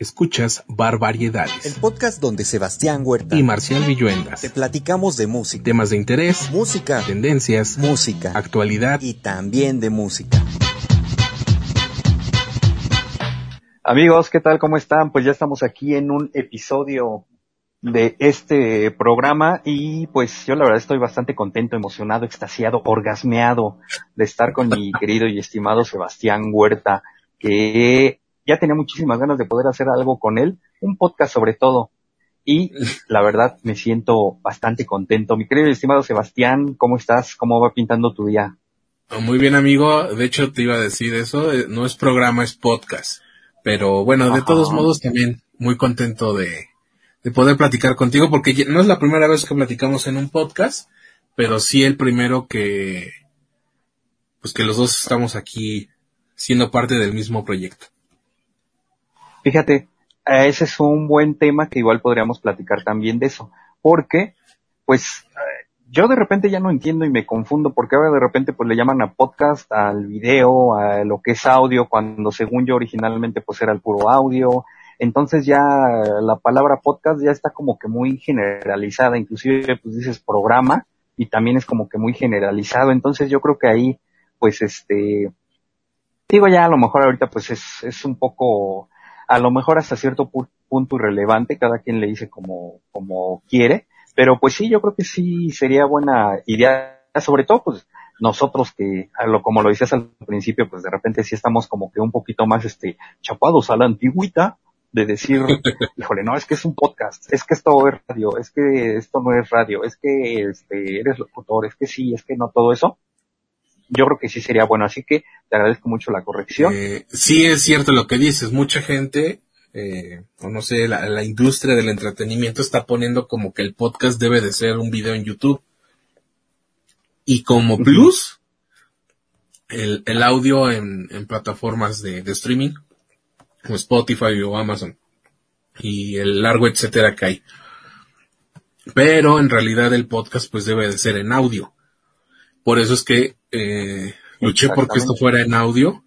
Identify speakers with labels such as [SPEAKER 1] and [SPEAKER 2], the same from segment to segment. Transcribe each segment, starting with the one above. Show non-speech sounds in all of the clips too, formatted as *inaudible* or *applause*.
[SPEAKER 1] Escuchas Barbaridades.
[SPEAKER 2] El podcast donde Sebastián Huerta
[SPEAKER 1] y Marcial Villuendas
[SPEAKER 2] te platicamos de música,
[SPEAKER 1] temas de interés,
[SPEAKER 2] música,
[SPEAKER 1] tendencias,
[SPEAKER 2] música,
[SPEAKER 1] actualidad
[SPEAKER 2] y también de música.
[SPEAKER 3] Amigos, ¿qué tal? ¿Cómo están? Pues ya estamos aquí en un episodio de este programa y pues yo la verdad estoy bastante contento, emocionado, extasiado, orgasmeado de estar con mi *laughs* querido y estimado Sebastián Huerta, que ya tenía muchísimas ganas de poder hacer algo con él, un podcast sobre todo. Y *laughs* la verdad me siento bastante contento. Mi querido y estimado Sebastián, ¿cómo estás? ¿Cómo va pintando tu día?
[SPEAKER 1] Muy bien, amigo. De hecho, te iba a decir eso. Eh, no es programa, es podcast. Pero bueno, de todos modos también muy contento de, de poder platicar contigo porque no es la primera vez que platicamos en un podcast, pero sí el primero que, pues que los dos estamos aquí siendo parte del mismo proyecto.
[SPEAKER 3] Fíjate, ese es un buen tema que igual podríamos platicar también de eso, porque, pues, yo de repente ya no entiendo y me confundo porque ahora de repente pues le llaman a podcast, al video, a lo que es audio, cuando según yo originalmente pues era el puro audio. Entonces ya la palabra podcast ya está como que muy generalizada, inclusive pues dices programa y también es como que muy generalizado. Entonces yo creo que ahí pues este, digo ya a lo mejor ahorita pues es, es un poco a lo mejor hasta cierto punto irrelevante, cada quien le dice como, como quiere, pero pues sí, yo creo que sí sería buena idea, sobre todo pues nosotros que, lo, como lo decías al principio, pues de repente sí estamos como que un poquito más este chapados a la antigüita, de decir, *laughs* híjole, no, es que es un podcast, es que esto es radio, es que esto no es radio, es que este, eres locutor, es que sí, es que no todo eso yo creo que sí sería bueno. Así que te agradezco mucho la corrección.
[SPEAKER 1] Eh, sí es cierto lo que dices. Mucha gente, eh, o no sé, la, la, industria del entretenimiento está poniendo como que el podcast debe de ser un video en YouTube. Y como plus, el, el audio en, en plataformas de, de, streaming, como Spotify o Amazon, y el largo etcétera que hay. Pero en realidad el podcast pues debe de ser en audio. Por eso es que eh, luché porque esto fuera en audio.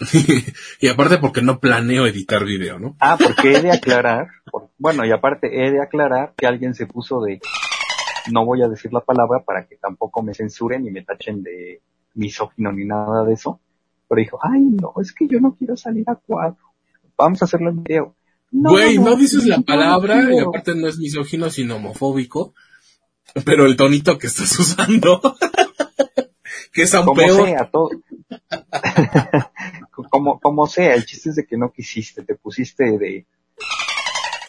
[SPEAKER 1] *laughs* y aparte porque no planeo editar video, ¿no?
[SPEAKER 3] Ah, porque he de aclarar, por, bueno, y aparte he de aclarar que alguien se puso de, no voy a decir la palabra para que tampoco me censuren y me tachen de misógino ni nada de eso, pero dijo, ay no, es que yo no quiero salir a cuadro, vamos a hacerlo en video.
[SPEAKER 1] Güey, no, no, dices la palabra no y aparte no es misógino sino homofóbico, pero el tonito que estás *laughs* usando que es aún
[SPEAKER 3] como
[SPEAKER 1] peor.
[SPEAKER 3] sea, todo. *laughs* como, como sea, el chiste es de que no quisiste, te pusiste de...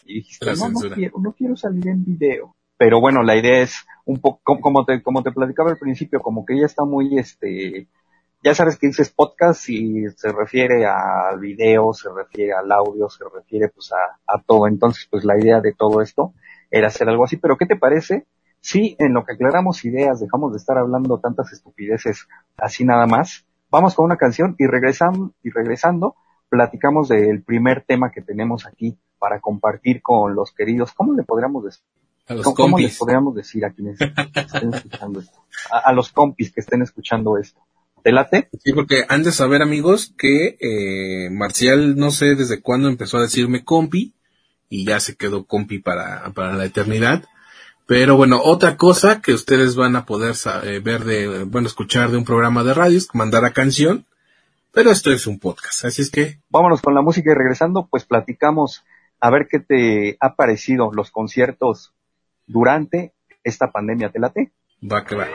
[SPEAKER 3] Y dijiste, no, no quiero, no quiero salir en video. Pero bueno, la idea es un poco, como te, como te platicaba al principio, como que ella está muy, este, ya sabes que dices podcast y se refiere al video, se refiere al audio, se refiere pues a, a todo. Entonces, pues la idea de todo esto era hacer algo así. Pero ¿qué te parece Sí, en lo que aclaramos ideas, dejamos de estar hablando tantas estupideces así nada más. Vamos con una canción y regresando, y regresando, platicamos del primer tema que tenemos aquí para compartir con los queridos. ¿Cómo le podríamos decir?
[SPEAKER 1] A los
[SPEAKER 3] ¿Cómo,
[SPEAKER 1] compis.
[SPEAKER 3] les podríamos decir a quienes estén escuchando esto? A, a, los compis que estén escuchando esto. ¿Te late?
[SPEAKER 1] Sí, porque han de saber, amigos, que eh, Marcial no sé desde cuándo empezó a decirme compi y ya se quedó compi para, para la eternidad. Pero bueno, otra cosa que ustedes van a poder saber, ver de, bueno, escuchar de un programa de radio es mandar a canción, pero esto es un podcast, así es que...
[SPEAKER 3] Vámonos con la música y regresando, pues platicamos a ver qué te ha parecido los conciertos durante esta pandemia, ¿te late?
[SPEAKER 1] Va que va.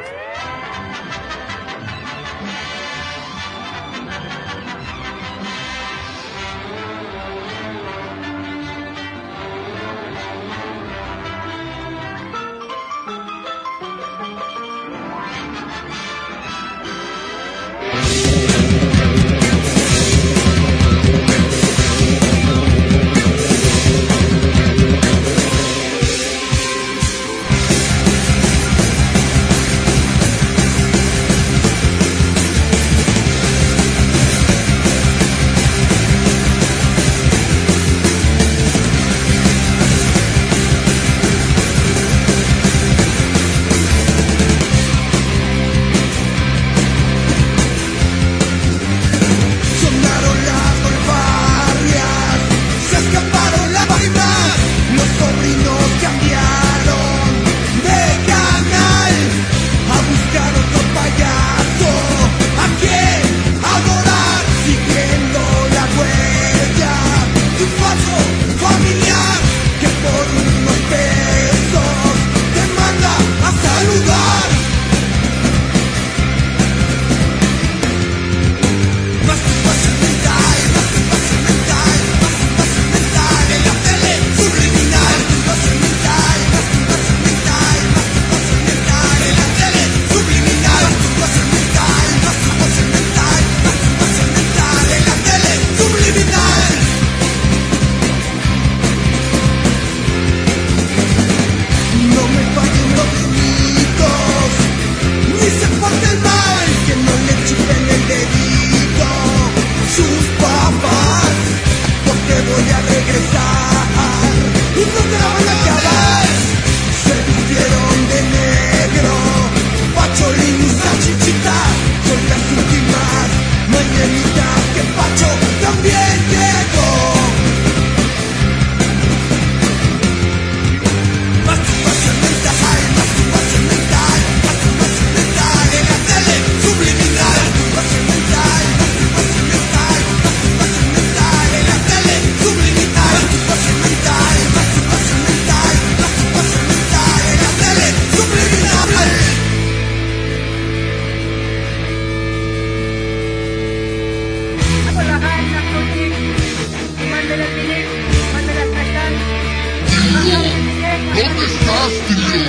[SPEAKER 4] ¿Dónde estás, tío?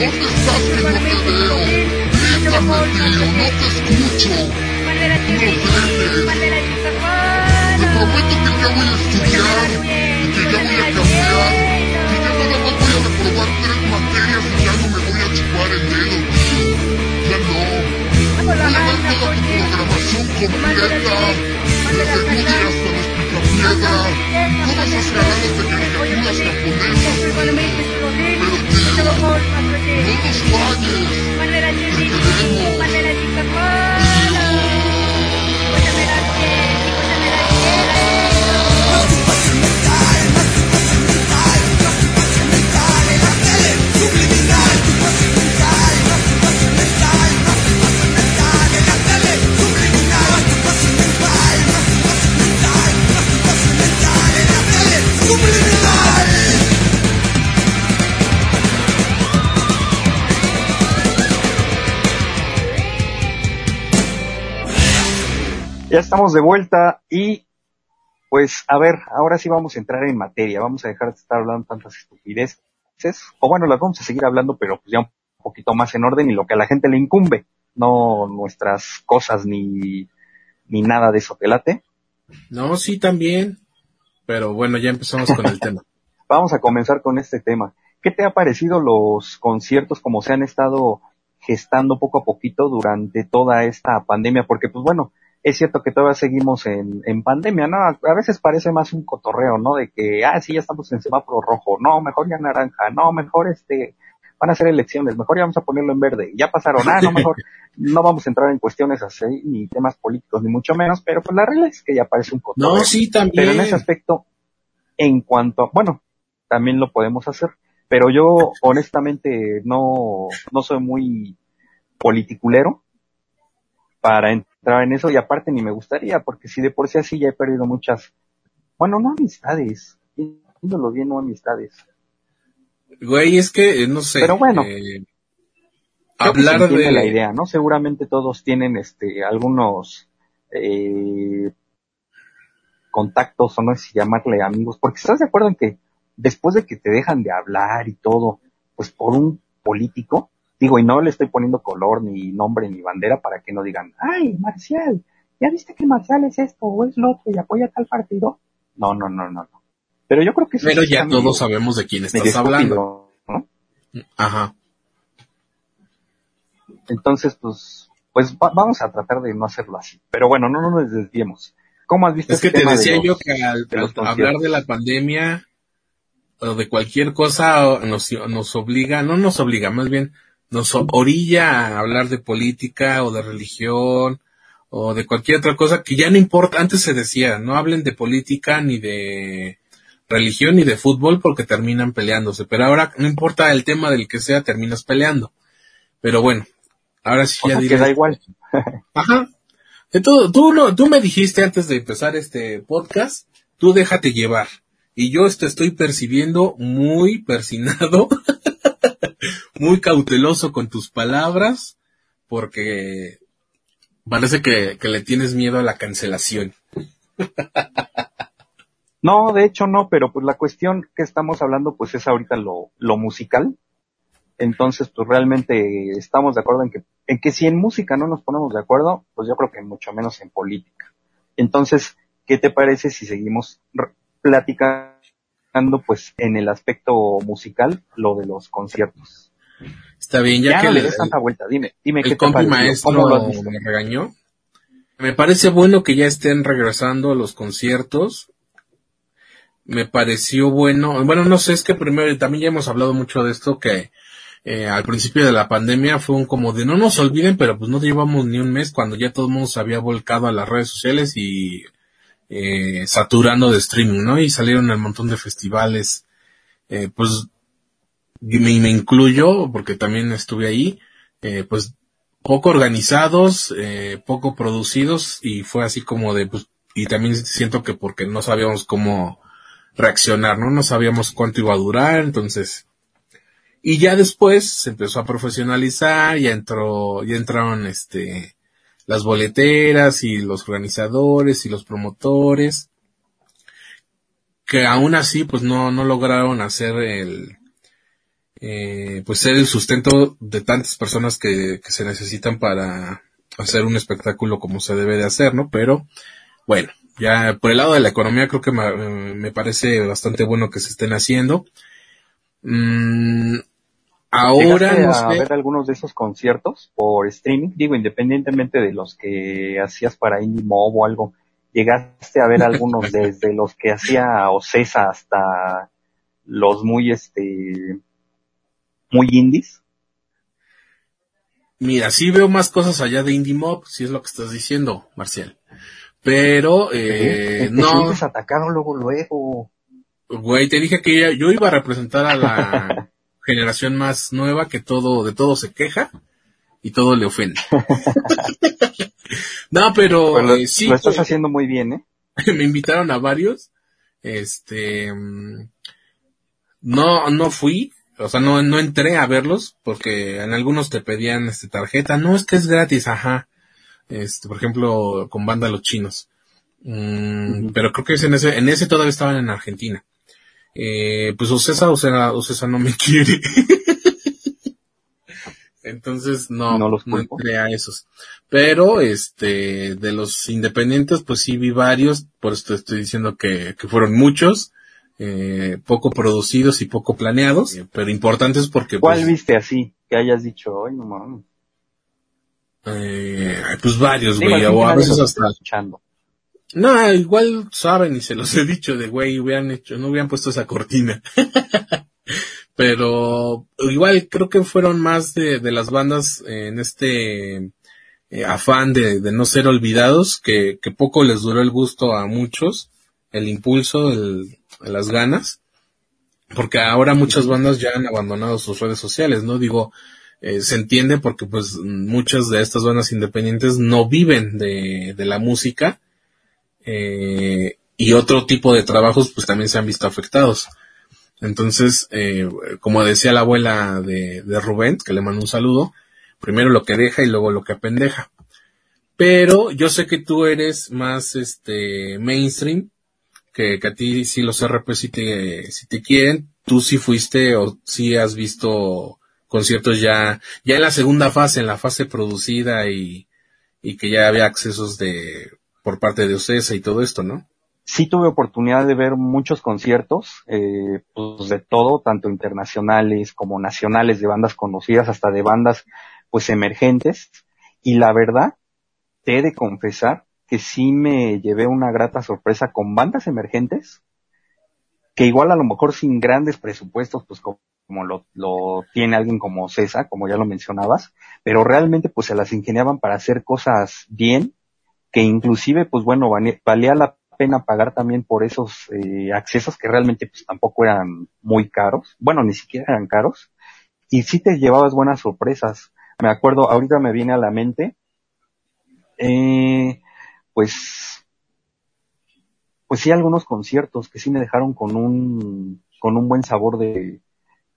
[SPEAKER 4] ¿Dónde estás que no te veo? Grítame, tío, no te escucho.
[SPEAKER 5] Mándala a
[SPEAKER 4] Te prometo que ya voy a estudiar y que ya voy a cambiar. Que ya nada más voy a reprobar tres materias y ya no me voy a chupar el dedo, tío. Ya no. Voy a ver toda tu programación completa. Desde Rudy hasta los Picapiedra. Todas esas jaladas de caricaturas japonesas. Pero tío, no nos falles. Te queremos.
[SPEAKER 3] Ya estamos de vuelta y pues a ver, ahora sí vamos a entrar en materia, vamos a dejar de estar hablando tantas estupideces, o bueno, las vamos a seguir hablando, pero pues ya un poquito más en orden y lo que a la gente le incumbe, no nuestras cosas ni, ni nada de eso, ¿te late?
[SPEAKER 1] No, sí, también. Pero bueno, ya empezamos con el tema. *laughs*
[SPEAKER 3] Vamos a comenzar con este tema. ¿Qué te ha parecido los conciertos como se han estado gestando poco a poquito durante toda esta pandemia? Porque pues bueno, es cierto que todavía seguimos en, en pandemia, ¿no? A, a veces parece más un cotorreo, ¿no? De que, ah, sí, ya estamos en semáforo rojo, no, mejor ya naranja, no, mejor este, van a ser elecciones, mejor ya vamos a ponerlo en verde, ya pasaron, ah, no, *laughs* mejor no vamos a entrar en cuestiones así, ni temas políticos, ni mucho menos, pero pues la realidad es que ya parece un cotorreo.
[SPEAKER 1] No, sí, también.
[SPEAKER 3] Pero en ese aspecto, en cuanto, a- bueno, también lo podemos hacer, pero yo honestamente no, no soy muy politiculero para entrar en eso y aparte ni me gustaría, porque si de por sí así ya he perdido muchas, bueno, no amistades, viéndolo bien, no amistades.
[SPEAKER 1] Güey, es que, eh, no sé.
[SPEAKER 3] Pero bueno.
[SPEAKER 1] eh, hablar de
[SPEAKER 3] la idea, ¿no? Seguramente todos tienen este algunos eh, contactos, o no sé si llamarle amigos, porque estás de acuerdo en que después de que te dejan de hablar y todo, pues por un político, digo, y no le estoy poniendo color, ni nombre, ni bandera para que no digan, ay, Marcial, ¿ya viste que Marcial es esto o es lo otro y apoya tal partido? No, no, no, no, no. Pero yo creo que
[SPEAKER 1] Pero ya
[SPEAKER 3] medio-
[SPEAKER 1] todos sabemos de quién estás hablando.
[SPEAKER 3] estúpido, ¿no?
[SPEAKER 1] Ajá.
[SPEAKER 3] Entonces, pues, pues va- vamos a tratar de no hacerlo así. Pero bueno, no, no nos desviemos. ¿Cómo has visto
[SPEAKER 1] Es que
[SPEAKER 3] este
[SPEAKER 1] te
[SPEAKER 3] de
[SPEAKER 1] decía
[SPEAKER 3] los-
[SPEAKER 1] yo que al,
[SPEAKER 3] de
[SPEAKER 1] hablar de la pandemia o de cualquier cosa nos, nos obliga, no nos obliga, más bien nos orilla a hablar de política o de religión o de cualquier otra cosa que ya no importa. Antes se decía, no hablen de política ni de religión ni de fútbol porque terminan peleándose. Pero ahora no importa el tema del que sea, terminas peleando. Pero bueno, ahora sí
[SPEAKER 3] O
[SPEAKER 1] ya
[SPEAKER 3] sea,
[SPEAKER 1] diré.
[SPEAKER 3] que da igual. *laughs*
[SPEAKER 1] Ajá. De todo, tú, no, tú me dijiste antes de empezar este podcast, tú déjate llevar. Y yo te estoy percibiendo muy persinado, *laughs* muy cauteloso con tus palabras, porque parece que, le tienes miedo a la cancelación. *laughs*
[SPEAKER 3] No, de hecho no, pero pues la cuestión que estamos hablando pues es ahorita lo, lo musical. Entonces, pues realmente estamos de acuerdo en que, en que si en música no nos ponemos de acuerdo, pues yo creo que mucho menos en política. Entonces, ¿qué te parece si seguimos platicando pues en el aspecto musical lo de los conciertos?
[SPEAKER 1] Está bien, ya,
[SPEAKER 3] Ya,
[SPEAKER 1] que
[SPEAKER 3] no le
[SPEAKER 1] el,
[SPEAKER 3] des tanta vuelta, dime, dime qué
[SPEAKER 1] el
[SPEAKER 3] te
[SPEAKER 1] compi
[SPEAKER 3] pareció,
[SPEAKER 1] maestro me regañó. Me parece bueno que ya estén regresando a los conciertos. Me pareció bueno, bueno, no sé, es que primero, también ya hemos hablado mucho de esto, que eh, al principio de la pandemia fue un como de no nos olviden, pero pues no llevamos ni un mes cuando ya todo el mundo se había volcado a las redes sociales y eh, saturando de streaming, ¿no? Y salieron un montón de festivales, eh, pues y me, me incluyo porque también estuve ahí, eh, pues poco organizados, eh, poco producidos y fue así como de, pues, y también siento que porque no sabíamos cómo reaccionar, ¿no? No sabíamos cuánto iba a durar, entonces, y ya después se empezó a profesionalizar, ya entró, ya entraron este, las boleteras y los organizadores y los promotores, que aún así pues no, no lograron hacer el, eh, pues ser el sustento de tantas personas que, que se necesitan para hacer un espectáculo como se debe de hacer, ¿no? Pero, bueno, ya por el lado de la economía creo que me, me parece bastante bueno que se estén haciendo. Mm, ahora,
[SPEAKER 3] ¿Llegaste
[SPEAKER 1] no
[SPEAKER 3] a
[SPEAKER 1] sé.
[SPEAKER 3] ver algunos de esos conciertos por streaming? Digo, independientemente de los que hacías para Indie Mob o algo, ¿llegaste a ver algunos *laughs* desde los que hacía Ocesa hasta los muy, este, muy indies?
[SPEAKER 1] Mira, sí veo más cosas allá de Indie Mob, si es lo que estás diciendo, Marcial. Pero, eh,
[SPEAKER 3] Te
[SPEAKER 1] no,
[SPEAKER 3] atacado luego, luego.
[SPEAKER 1] güey, te dije que yo iba a representar a la *laughs* generación más nueva que todo, de todo se queja y todo le ofende. *laughs* no, pero
[SPEAKER 3] Pues
[SPEAKER 1] eh, sí,
[SPEAKER 3] lo estás haciendo muy bien, ¿eh? *laughs*
[SPEAKER 1] me invitaron a varios. Este, mm, no, no fui, o sea, no, no entré a verlos porque en algunos te pedían este tarjeta. No, es que es gratis, ajá. Este, por ejemplo, con banda Los Chinos. Mm. Pero creo que es en ese, en ese todavía estaban en Argentina. Eh, pues Ocesa, Ocesa, Ocesa no me *laughs* quiere. Entonces no,
[SPEAKER 3] No los
[SPEAKER 1] no entré a esos. Pero, este, de los independientes, pues sí vi varios, por esto estoy diciendo que, que fueron muchos, eh, poco producidos y poco planeados, eh, pero importantes porque,
[SPEAKER 3] ¿Cuál
[SPEAKER 1] pues,
[SPEAKER 3] viste así? Que hayas dicho, ay, no mames.
[SPEAKER 1] eh, pues varios, güey, o a veces hasta,
[SPEAKER 3] escuchando.
[SPEAKER 1] no, igual saben y se los *laughs* he dicho de, güey, hubieran hecho, no hubieran puesto esa cortina. *laughs* pero igual creo que fueron más de, de las bandas en este eh, afán de, de no ser olvidados, que, que poco les duró el gusto a muchos, el impulso, el, las ganas, porque ahora muchas bandas ya han abandonado sus redes sociales, ¿no? Digo, eh, se entiende porque pues muchas de estas bandas independientes no viven de, de la música, eh, y otro tipo de trabajos pues también se han visto afectados. Entonces, eh, como decía la abuela de, de Rubén, que le mando un saludo, primero lo que deja y luego lo que apendeja. Pero yo sé que tú eres más este mainstream, que, que a ti sí los RP si te, te quieren, tú sí fuiste o sí has visto conciertos ya, ya en la segunda fase, en la fase producida y, y que ya había accesos de, por parte de Ocesa y todo esto, ¿no?
[SPEAKER 3] sí tuve oportunidad de ver muchos conciertos, eh, pues de todo, tanto internacionales como nacionales, de bandas conocidas, hasta de bandas pues emergentes. Y la verdad, te he de confesar que sí me llevé una grata sorpresa con bandas emergentes, que igual a lo mejor sin grandes presupuestos, pues como, lo, lo tiene alguien como César, como ya lo mencionabas, pero realmente pues se las ingeniaban para hacer cosas bien, que inclusive pues bueno, valía la pena pagar también por esos eh, accesos que realmente pues tampoco eran muy caros, bueno, ni siquiera eran caros, y sí te llevabas buenas sorpresas. Me acuerdo, ahorita me viene a la mente, eh, pues, pues sí algunos conciertos que sí me dejaron con un, con un buen sabor de,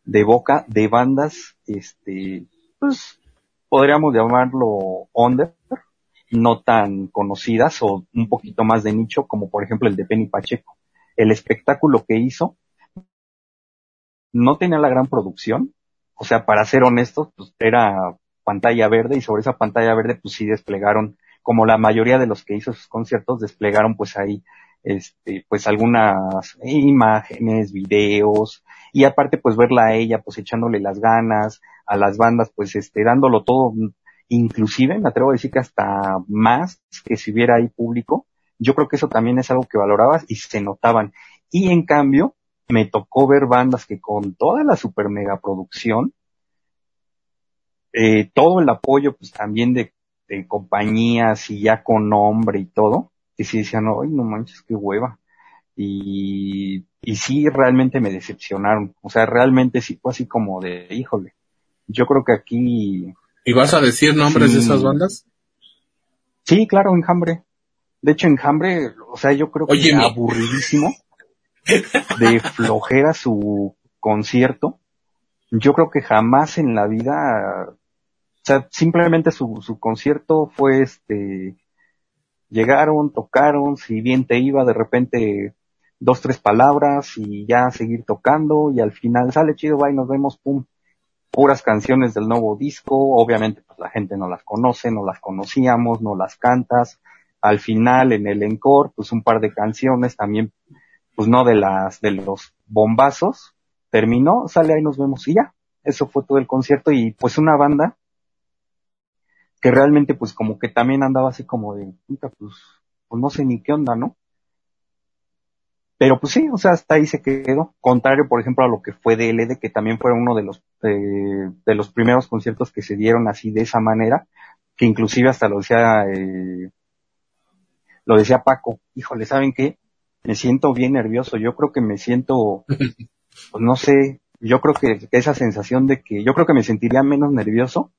[SPEAKER 3] de boca, de bandas, este, pues, podríamos llamarlo under, no tan conocidas o un poquito más de nicho, como por ejemplo el de Penny Pacheco. El espectáculo que hizo no tenía la gran producción, o sea, para ser honestos, pues era pantalla verde y sobre esa pantalla verde pues sí desplegaron, como la mayoría de los que hizo sus conciertos, desplegaron pues ahí este, pues algunas imágenes, videos, y aparte pues verla a ella pues echándole las ganas, a las bandas pues este, dándolo todo, inclusive me atrevo a decir que hasta más que si hubiera ahí público, yo creo que eso también es algo que valorabas y se notaban. Y en cambio, me tocó ver bandas que con toda la super mega producción, eh, todo el apoyo pues también de, de compañías y ya con nombre y todo, que sí decían, ay, no manches, qué hueva. Y, y sí, realmente me decepcionaron. O sea, realmente sí fue así como de, híjole. Yo creo que aquí,
[SPEAKER 1] ¿Y vas a decir nombres de esas bandas?
[SPEAKER 3] sí, claro, Enjambre. De hecho, Enjambre, o sea, yo creo que
[SPEAKER 1] Oye,
[SPEAKER 3] aburridísimo, de flojera su concierto. Yo creo que jamás en la vida, sea, simplemente su, concierto fue este, llegaron, tocaron, si bien te iba de repente dos, tres palabras y ya seguir tocando y al final sale chido, bye, nos vemos, pum, puras canciones del nuevo disco, obviamente pues la gente no las conoce, no las conocíamos, no las cantas, al final en el encore pues un par de canciones también pues no de las, de los bombazos, terminó, sale ahí nos vemos y ya, eso fue todo el concierto y pues una banda que realmente pues como que también andaba así como de, puta, pues, pues no sé ni qué onda, ¿no? Pero pues sí, o sea, hasta ahí se quedó. Contrario, por ejemplo, a lo que fue DLD, que también fue uno de los, eh, de los primeros conciertos que se dieron así de esa manera, que inclusive hasta lo decía, eh, lo decía Paco, híjole, ¿saben qué? Me siento bien nervioso, yo creo que me siento, *laughs* pues no sé, yo creo que esa sensación de que, yo creo que me sentiría menos nervioso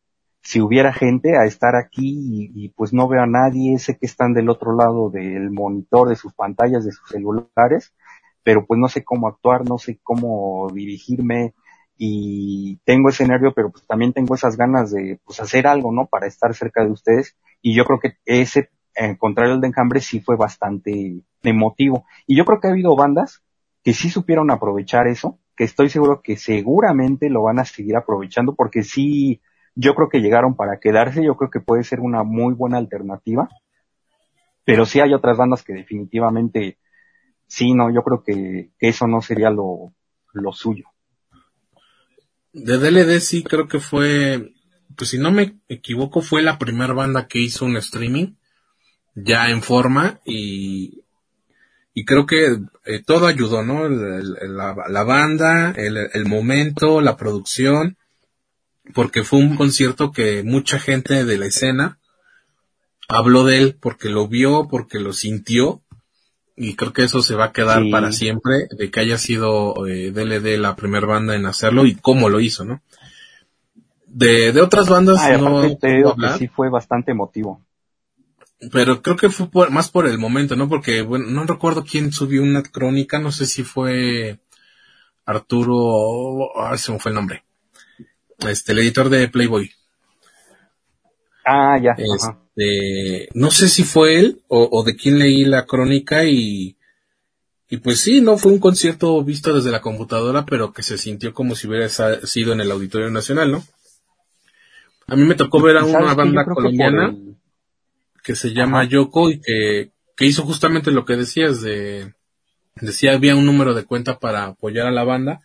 [SPEAKER 3] si hubiera gente a estar aquí y, pues no veo a nadie, sé que están del otro lado del monitor, de sus pantallas, de sus celulares, pero pues no sé cómo actuar, no sé cómo dirigirme y tengo ese nervio, pero pues también tengo esas ganas de pues hacer algo, ¿no? Para estar cerca de ustedes y yo creo que ese, en contrario al de Enjambre, sí fue bastante emotivo. Y yo creo que ha habido bandas que sí supieron aprovechar eso, que estoy seguro que seguramente lo van a seguir aprovechando porque sí, yo creo que llegaron para quedarse, yo creo que puede ser una muy buena alternativa, pero sí hay otras bandas que definitivamente sí, no, yo creo que, eso no sería lo, lo suyo.
[SPEAKER 1] De DLD sí creo que fue, pues si no me equivoco, fue la primera banda que hizo un streaming ya en forma y, y creo que eh, todo ayudó, ¿no? El- la, la banda, el, el momento, la producción, porque fue un concierto que mucha gente de la escena habló de él porque lo vio, porque lo sintió y creo que eso se va a quedar
[SPEAKER 3] Sí.
[SPEAKER 1] para siempre de que haya sido eh, DLD la primera banda en hacerlo y cómo lo hizo, ¿no? De, de otras bandas
[SPEAKER 3] Ah,
[SPEAKER 1] no
[SPEAKER 3] te digo que sí fue bastante emotivo.
[SPEAKER 1] pero creo que fue por- más por el momento, ¿no? Porque, bueno, no recuerdo quién subió una crónica, no sé si fue Arturo, ay, se me fue el nombre. Este, el editor de Playboy.
[SPEAKER 3] Ah, ya.
[SPEAKER 1] Este, no sé si fue él o, o de quién leí la crónica y, y pues sí, no fue un concierto visto desde la computadora, pero que se sintió como si hubiera sido en el Auditorio Nacional, ¿no? A mí me tocó ver a
[SPEAKER 3] ¿Y
[SPEAKER 1] una banda
[SPEAKER 3] que
[SPEAKER 1] colombiana
[SPEAKER 3] el-
[SPEAKER 1] que se llama
[SPEAKER 3] Ajá.
[SPEAKER 1] Yoko y que, que hizo justamente lo que decías de, decía había un número de cuenta para apoyar a la banda,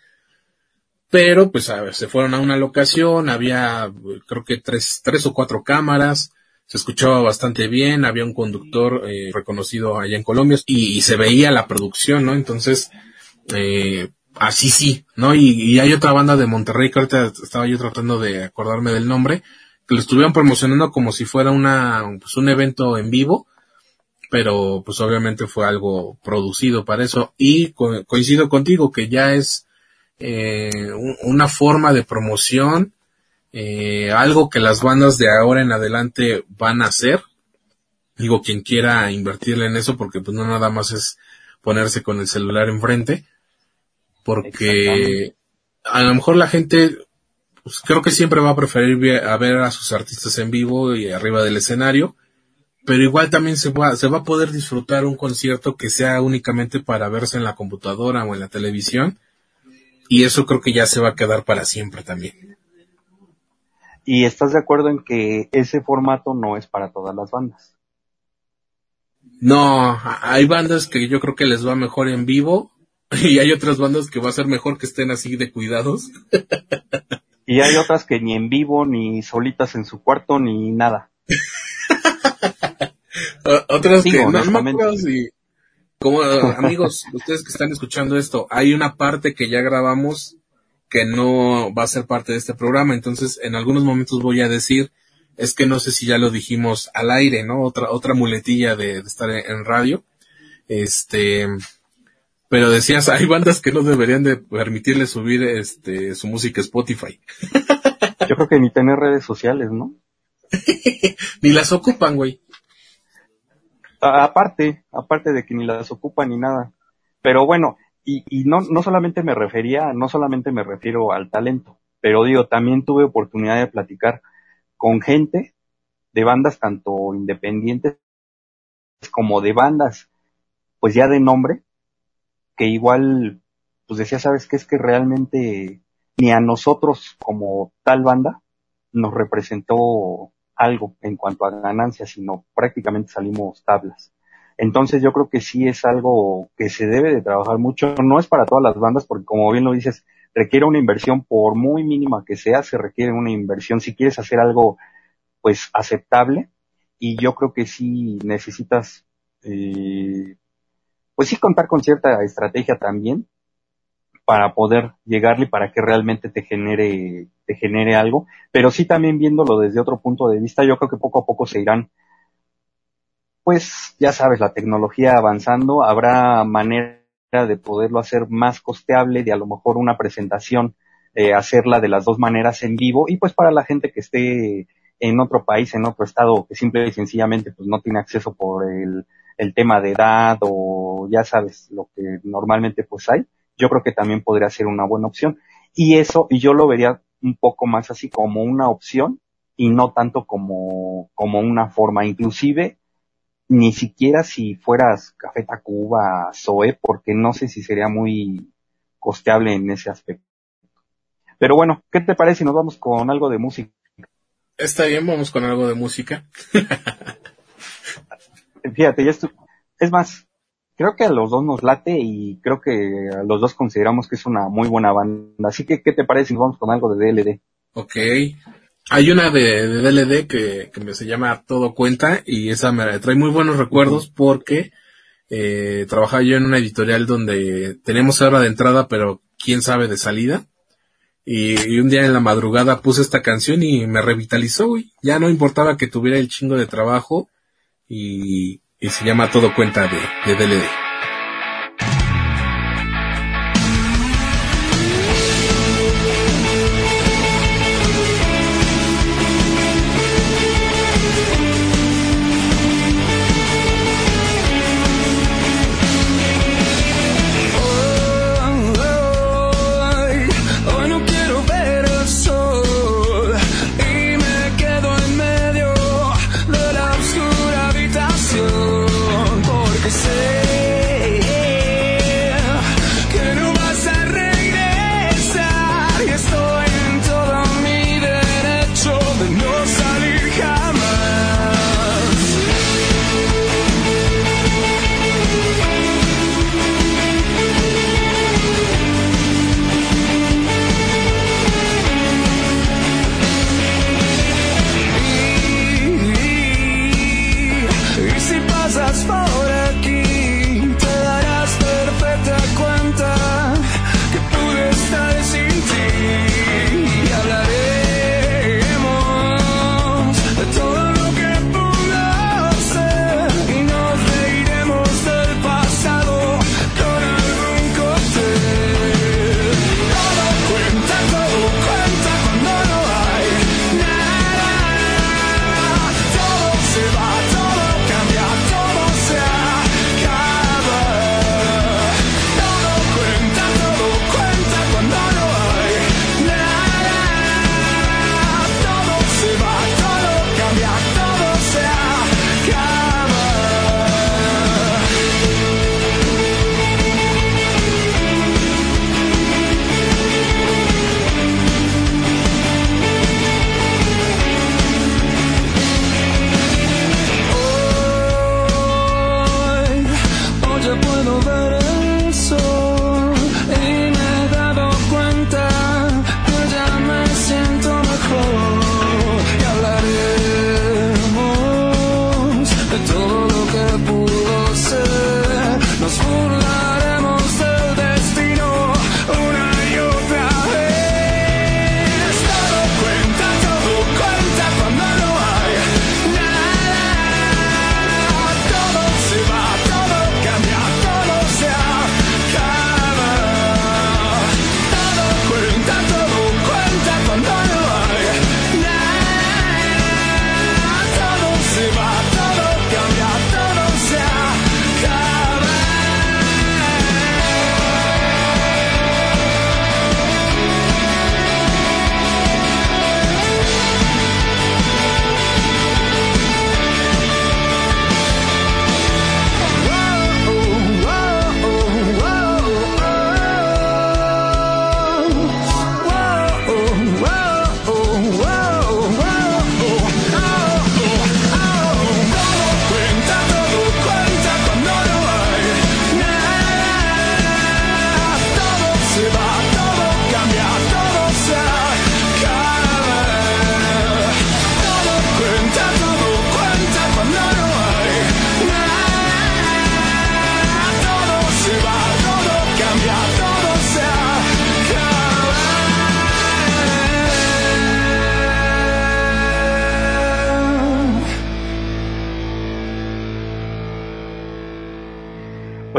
[SPEAKER 1] pero pues a ver, se fueron a una locación, había creo que tres, tres o cuatro cámaras, se escuchaba bastante bien, había un conductor eh, reconocido allá en Colombia y, y se veía la producción, ¿no? Entonces, eh, así sí, ¿no? Y, y hay otra banda de Monterrey que ahorita estaba yo tratando de acordarme del nombre, que lo estuvieron promocionando como si fuera una, pues un evento en vivo, pero pues obviamente fue algo producido para eso y co- coincido contigo que ya es eh, un- una forma de promoción, eh, algo que las bandas de ahora en adelante van a hacer. Digo, quien quiera invertirle en eso, porque pues no nada más es ponerse con el celular enfrente, porque a lo mejor la gente, pues creo que siempre va a preferir a ver a sus artistas en vivo y arriba del escenario, pero igual también se va, se va a poder disfrutar un concierto que sea únicamente para verse en la computadora o en la televisión, y eso creo que ya se va a quedar para siempre también.
[SPEAKER 3] Y estás de acuerdo en que ese formato no es para todas las bandas.
[SPEAKER 1] No, hay bandas que yo creo que les va mejor en vivo, *laughs* y hay otras bandas que va a ser mejor que estén así de cuidados. *laughs*
[SPEAKER 3] Y hay otras que ni en vivo, ni solitas en su cuarto, ni nada. *laughs*
[SPEAKER 1] Otras que no, no me
[SPEAKER 3] honestamente.
[SPEAKER 1] acuerdo si, como amigos, ustedes que están escuchando esto, hay una parte que ya grabamos que no va a ser parte de este programa, entonces en algunos momentos voy a decir, es que no sé si ya lo dijimos al aire, ¿no? Otra, otra muletilla de, de estar en, en radio. Este, pero decías, hay bandas que no deberían de permitirle subir este su música a Spotify.
[SPEAKER 3] Yo creo que ni tener redes sociales, ¿no? *laughs*
[SPEAKER 1] Ni las ocupan, güey.
[SPEAKER 3] Aparte, aparte de que ni las ocupan ni nada. Pero bueno, y, y no, no solamente me refería, no solamente me refiero al talento, pero digo, también tuve oportunidad de platicar con gente de bandas tanto independientes como de bandas, pues ya de nombre, que igual, pues decía, ¿sabes qué? Es que realmente ni a nosotros como tal banda nos representó algo en cuanto a ganancias, sino prácticamente salimos tablas. Entonces yo creo que sí es algo que se debe de trabajar mucho. No es para todas las bandas, porque como bien lo dices, requiere una inversión, por muy mínima que sea, se requiere una inversión. Si quieres hacer algo, pues aceptable, y yo creo que sí necesitas, eh, pues sí contar con cierta estrategia también para poder llegarle para que realmente te genere, te genere algo. Pero sí también viéndolo desde otro punto de vista, yo creo que poco a poco se irán pues ya sabes, la tecnología avanzando, habrá manera de poderlo hacer más costeable, de a lo mejor una presentación, eh, hacerla de las dos maneras en vivo y pues para la gente que esté en otro país, en otro estado, que simple y sencillamente pues no tiene acceso por el, el tema de edad o ya sabes lo que normalmente pues hay, yo creo que también podría ser una buena opción. Y eso, y yo lo vería un poco más así como una opción y no tanto como, como una forma. Inclusive, ni siquiera si fueras Café Tacuba, Zoe, porque no sé si sería muy costeable en ese aspecto. Pero bueno, ¿qué te parece si nos vamos con algo de música?
[SPEAKER 1] Está bien, vamos con algo de música.
[SPEAKER 3] Fíjate, ya estu- es más, creo que a los dos nos late y creo que a los dos consideramos que es una muy buena banda. Así que, ¿qué te parece si vamos con algo de DLD?
[SPEAKER 1] Ok. Hay una de, DLD que, que se llama Todo Cuenta y esa me trae muy buenos recuerdos porque eh, trabajaba yo en una editorial donde tenemos hora de entrada pero quién sabe de salida. Y, un día en la madrugada puse esta canción y me revitalizó. Ya no importaba que tuviera el chingo de trabajo y, y se llama Todo Cuenta de, de DLD.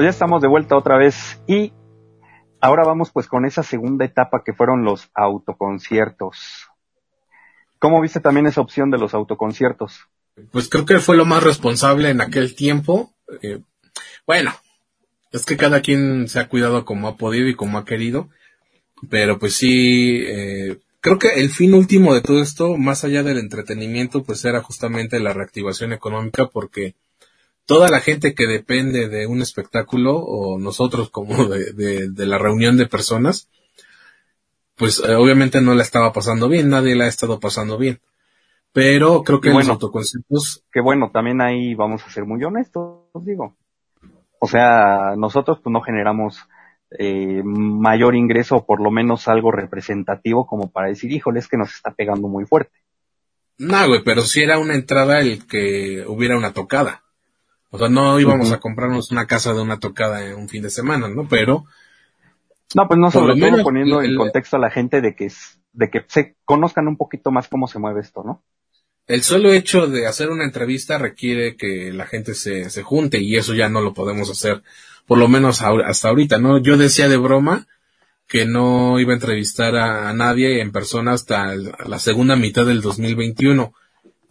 [SPEAKER 3] Ya estamos de vuelta otra vez y ahora vamos pues con esa segunda etapa que fueron los autoconciertos. ¿Cómo viste también esa opción de los autoconciertos?
[SPEAKER 1] Pues creo que fue lo más responsable en aquel tiempo. Eh, bueno, es que cada quien se ha cuidado como ha podido y como ha querido. Pero pues sí, eh, creo que el fin último de todo esto, más allá del entretenimiento, pues era justamente la reactivación económica porque toda la gente que depende de un espectáculo o nosotros como de, de, de la reunión de personas, pues eh, obviamente no la estaba pasando bien, nadie la ha estado pasando bien. Pero creo que
[SPEAKER 3] Y
[SPEAKER 1] los
[SPEAKER 3] bueno.
[SPEAKER 1] autoconciertos,
[SPEAKER 3] Que bueno, también ahí vamos a ser muy honestos, digo. O sea, nosotros pues no generamos eh, mayor ingreso o por lo menos algo representativo como para decir, híjole, es que nos está pegando muy fuerte.
[SPEAKER 1] no, güey, pero sí era una entrada el que hubiera una tocada. O sea, no íbamos a comprarnos una casa de una tocada en un fin de semana, ¿no? Pero
[SPEAKER 3] No, pues no, sobre todo poniendo
[SPEAKER 1] el-
[SPEAKER 3] en contexto a la gente de que, de que se conozcan un poquito más cómo se mueve esto, ¿no?
[SPEAKER 1] el solo hecho de hacer una entrevista requiere que la gente se, se junte y eso ya no lo podemos hacer, por lo menos hasta ahorita, ¿no? Yo decía de broma que no iba a entrevistar a, nadie en persona hasta la segunda mitad del 2021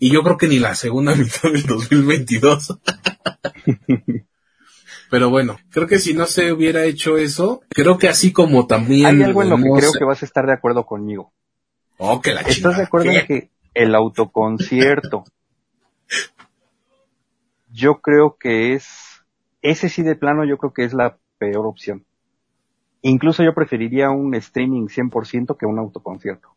[SPEAKER 1] y yo creo que ni la segunda *laughs* mitad del 2022. Pero bueno, creo que si no se hubiera hecho eso, creo que así como también...
[SPEAKER 3] Hay algo en lo que
[SPEAKER 1] no
[SPEAKER 3] creo
[SPEAKER 1] sé-
[SPEAKER 3] que vas a estar de acuerdo conmigo.
[SPEAKER 1] Oh, que la
[SPEAKER 3] ¿Estás
[SPEAKER 1] chingada.
[SPEAKER 3] de acuerdo
[SPEAKER 1] ¿Qué?
[SPEAKER 3] en que el autoconcierto, *laughs* yo creo que es, ese sí de plano yo creo que es la peor opción. Incluso yo preferiría un streaming 100% que un autoconcierto.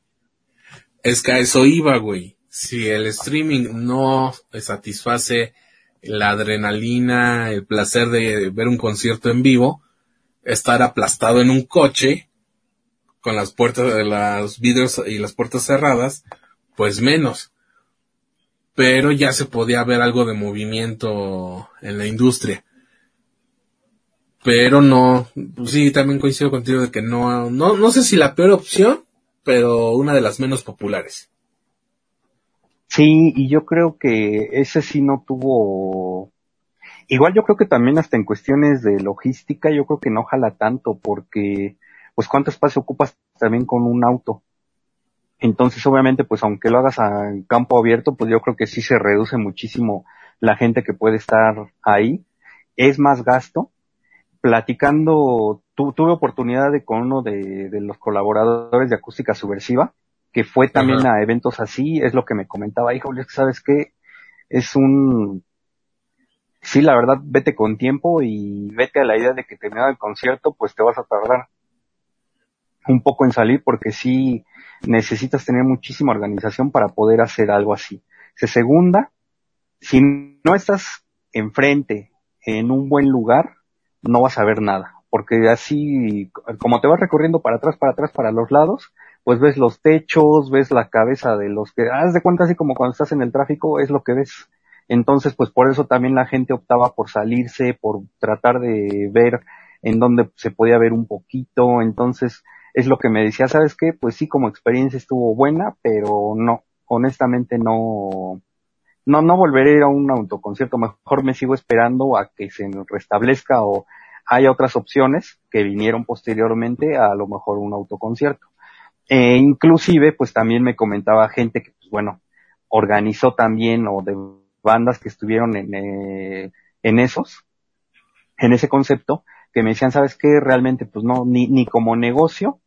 [SPEAKER 1] Es que a eso iba, güey. Si el streaming no satisface la adrenalina, el placer de ver un concierto en vivo, estar aplastado en un coche con las puertas, los vidrios y las puertas cerradas, pues menos. Pero ya se podía ver algo de movimiento en la industria. Pero no, pues sí, también coincido contigo de que no, no, no sé si la peor opción, pero una de las menos populares.
[SPEAKER 3] Sí, y yo creo que ese sí no tuvo, igual yo creo que también hasta en cuestiones de logística, yo creo que no jala tanto porque, pues cuánto espacio ocupas también con un auto. Entonces, obviamente, pues aunque lo hagas en campo abierto, pues yo creo que sí se reduce muchísimo la gente que puede estar ahí. Es más gasto. Platicando, tu- tuve oportunidad de con uno de los colaboradores de Acústica Subversiva, que fue también
[SPEAKER 1] Ajá.
[SPEAKER 3] a eventos así, es lo que me comentaba, híjole, es que sabes qué, es un, sí, la verdad, vete con tiempo y vete a la idea de que terminado el concierto, pues te vas a tardar un poco en salir porque sí necesitas tener muchísima organización para poder hacer algo así. Se segunda, si no estás enfrente en un buen lugar, no vas a ver nada, porque así, como te vas recorriendo para atrás, para atrás, para los lados, pues ves los techos, ves la cabeza de los que, haz de cuenta así como cuando estás en el tráfico, es lo que ves. Entonces, pues por eso también la gente optaba por salirse, por tratar de ver en dónde se podía ver un poquito. Entonces, es lo que me decía, ¿sabes qué? Pues sí, como experiencia estuvo buena, pero no, honestamente no, no, no volveré a a un autoconcierto. Mejor me sigo esperando a que se restablezca o haya otras opciones que vinieron posteriormente a, lo mejor un autoconcierto. E inclusive, pues también me comentaba gente que, pues bueno, organizó también o de bandas que estuvieron en, eh, en esos, en ese concepto, que me decían, ¿sabes qué? Realmente, pues no, ni, ni como negocio,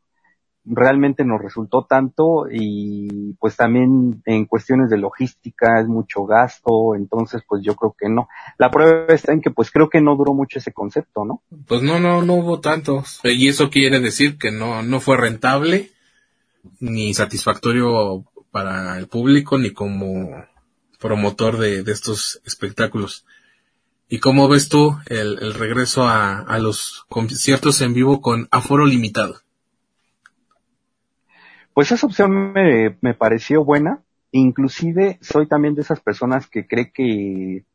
[SPEAKER 3] realmente nos resultó tanto y pues también en cuestiones de logística es mucho gasto, entonces pues yo creo que no. La prueba está en que pues creo que no duró mucho ese concepto, ¿no?
[SPEAKER 1] Pues no, no, no hubo tantos. Y eso quiere decir que no, no fue rentable, ni satisfactorio para el público, ni como promotor de, estos espectáculos. ¿Y cómo ves tú el, regreso a, a los conciertos en vivo con aforo limitado?
[SPEAKER 3] Pues esa opción me, me pareció buena. Inclusive soy también de esas personas que cree que,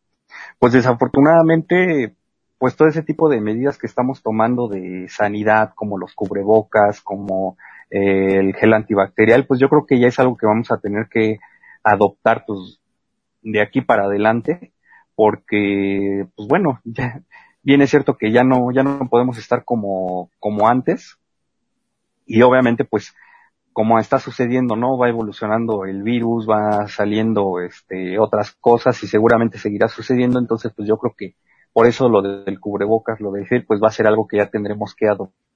[SPEAKER 3] pues desafortunadamente, pues todo ese tipo de medidas que estamos tomando de sanidad, como los cubrebocas, como eh, el gel antibacterial, pues yo creo que ya es algo que vamos a tener que adoptar, pues, de aquí para adelante, porque, pues bueno, *laughs* ya, bien cierto que ya no, ya no podemos estar como, como antes. Y obviamente, pues, como está sucediendo, ¿no? Va evolucionando el virus, va saliendo, este, otras cosas y seguramente seguirá sucediendo. Entonces, pues yo creo que por eso lo del cubrebocas, lo de gel, pues va a ser algo que ya tendremos que adoptar.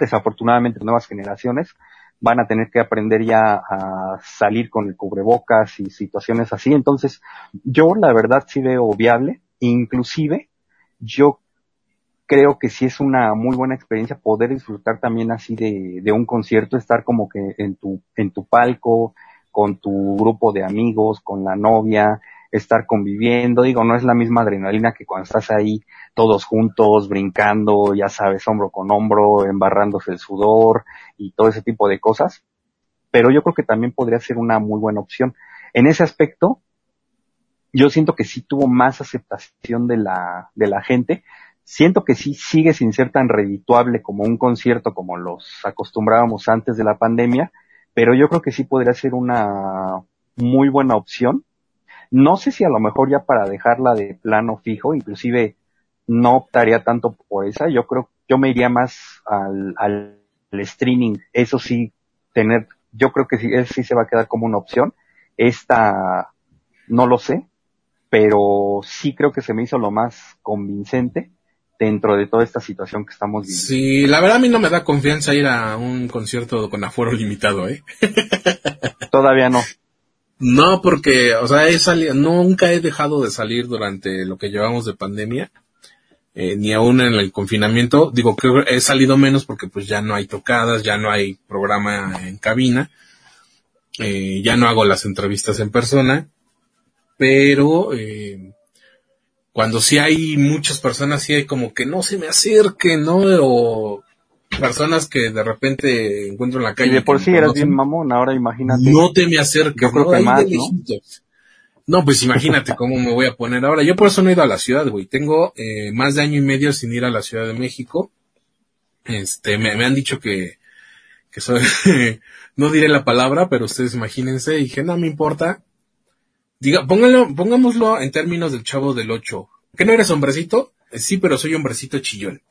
[SPEAKER 3] Desafortunadamente, nuevas generaciones van a tener que aprender ya a salir con el cubrebocas y situaciones así. Entonces, yo la verdad sí veo viable, inclusive yo creo que sí es una muy buena experiencia poder disfrutar también así de, de un concierto, estar como que en tu, en tu palco, con tu grupo de amigos, con la novia, estar conviviendo, digo, no es la misma adrenalina que cuando estás ahí todos juntos, brincando, ya sabes, hombro con hombro, embarrándose el sudor y todo ese tipo de cosas. Pero yo creo que también podría ser una muy buena opción. En ese aspecto, yo siento que sí tuvo más aceptación de la, de la gente. Siento que sí sigue sin ser tan redituable como un concierto como los acostumbrábamos antes de la pandemia, pero yo creo que sí podría ser una muy buena opción no sé si a lo mejor ya para dejarla de plano fijo, inclusive no optaría tanto por esa. Yo creo, yo me iría más al, al, streaming. Eso sí, tener, yo creo que sí, eso sí se va a quedar como una opción. Esta, no lo sé, pero sí creo que se me hizo lo más convincente dentro de toda esta situación que estamos viviendo.
[SPEAKER 1] Sí, la verdad a mí no me da confianza ir a un concierto con aforo limitado, ¿eh?
[SPEAKER 3] Todavía no.
[SPEAKER 1] No, porque, o sea, he salido, nunca he dejado de salir durante lo que llevamos de pandemia, eh, ni aún en el confinamiento. Digo que he salido menos porque pues ya no hay tocadas, ya no hay programa en cabina, eh, ya no hago las entrevistas en persona, pero eh, cuando sí hay muchas personas, sí hay como que no se me acerquen, ¿no? O personas que de repente encuentro en la calle.
[SPEAKER 3] Y de por sí eras bien mamón, ahora imagínate.
[SPEAKER 1] no te me acerques.
[SPEAKER 3] Creo
[SPEAKER 1] ¿no?
[SPEAKER 3] que más, ¿no?
[SPEAKER 1] No, pues imagínate *laughs* cómo me voy a poner ahora. Yo por eso no he ido a la ciudad, güey. Tengo eh, más de año y medio sin ir a la Ciudad de México. Este, me, me han dicho que, que soy, *laughs* no diré la palabra, pero ustedes imagínense. Y dije, no me importa. Diga, pónganlo, pongámoslo en términos del chavo del 8. ¿Que no eres hombrecito? Eh, Sí, pero soy hombrecito chillón.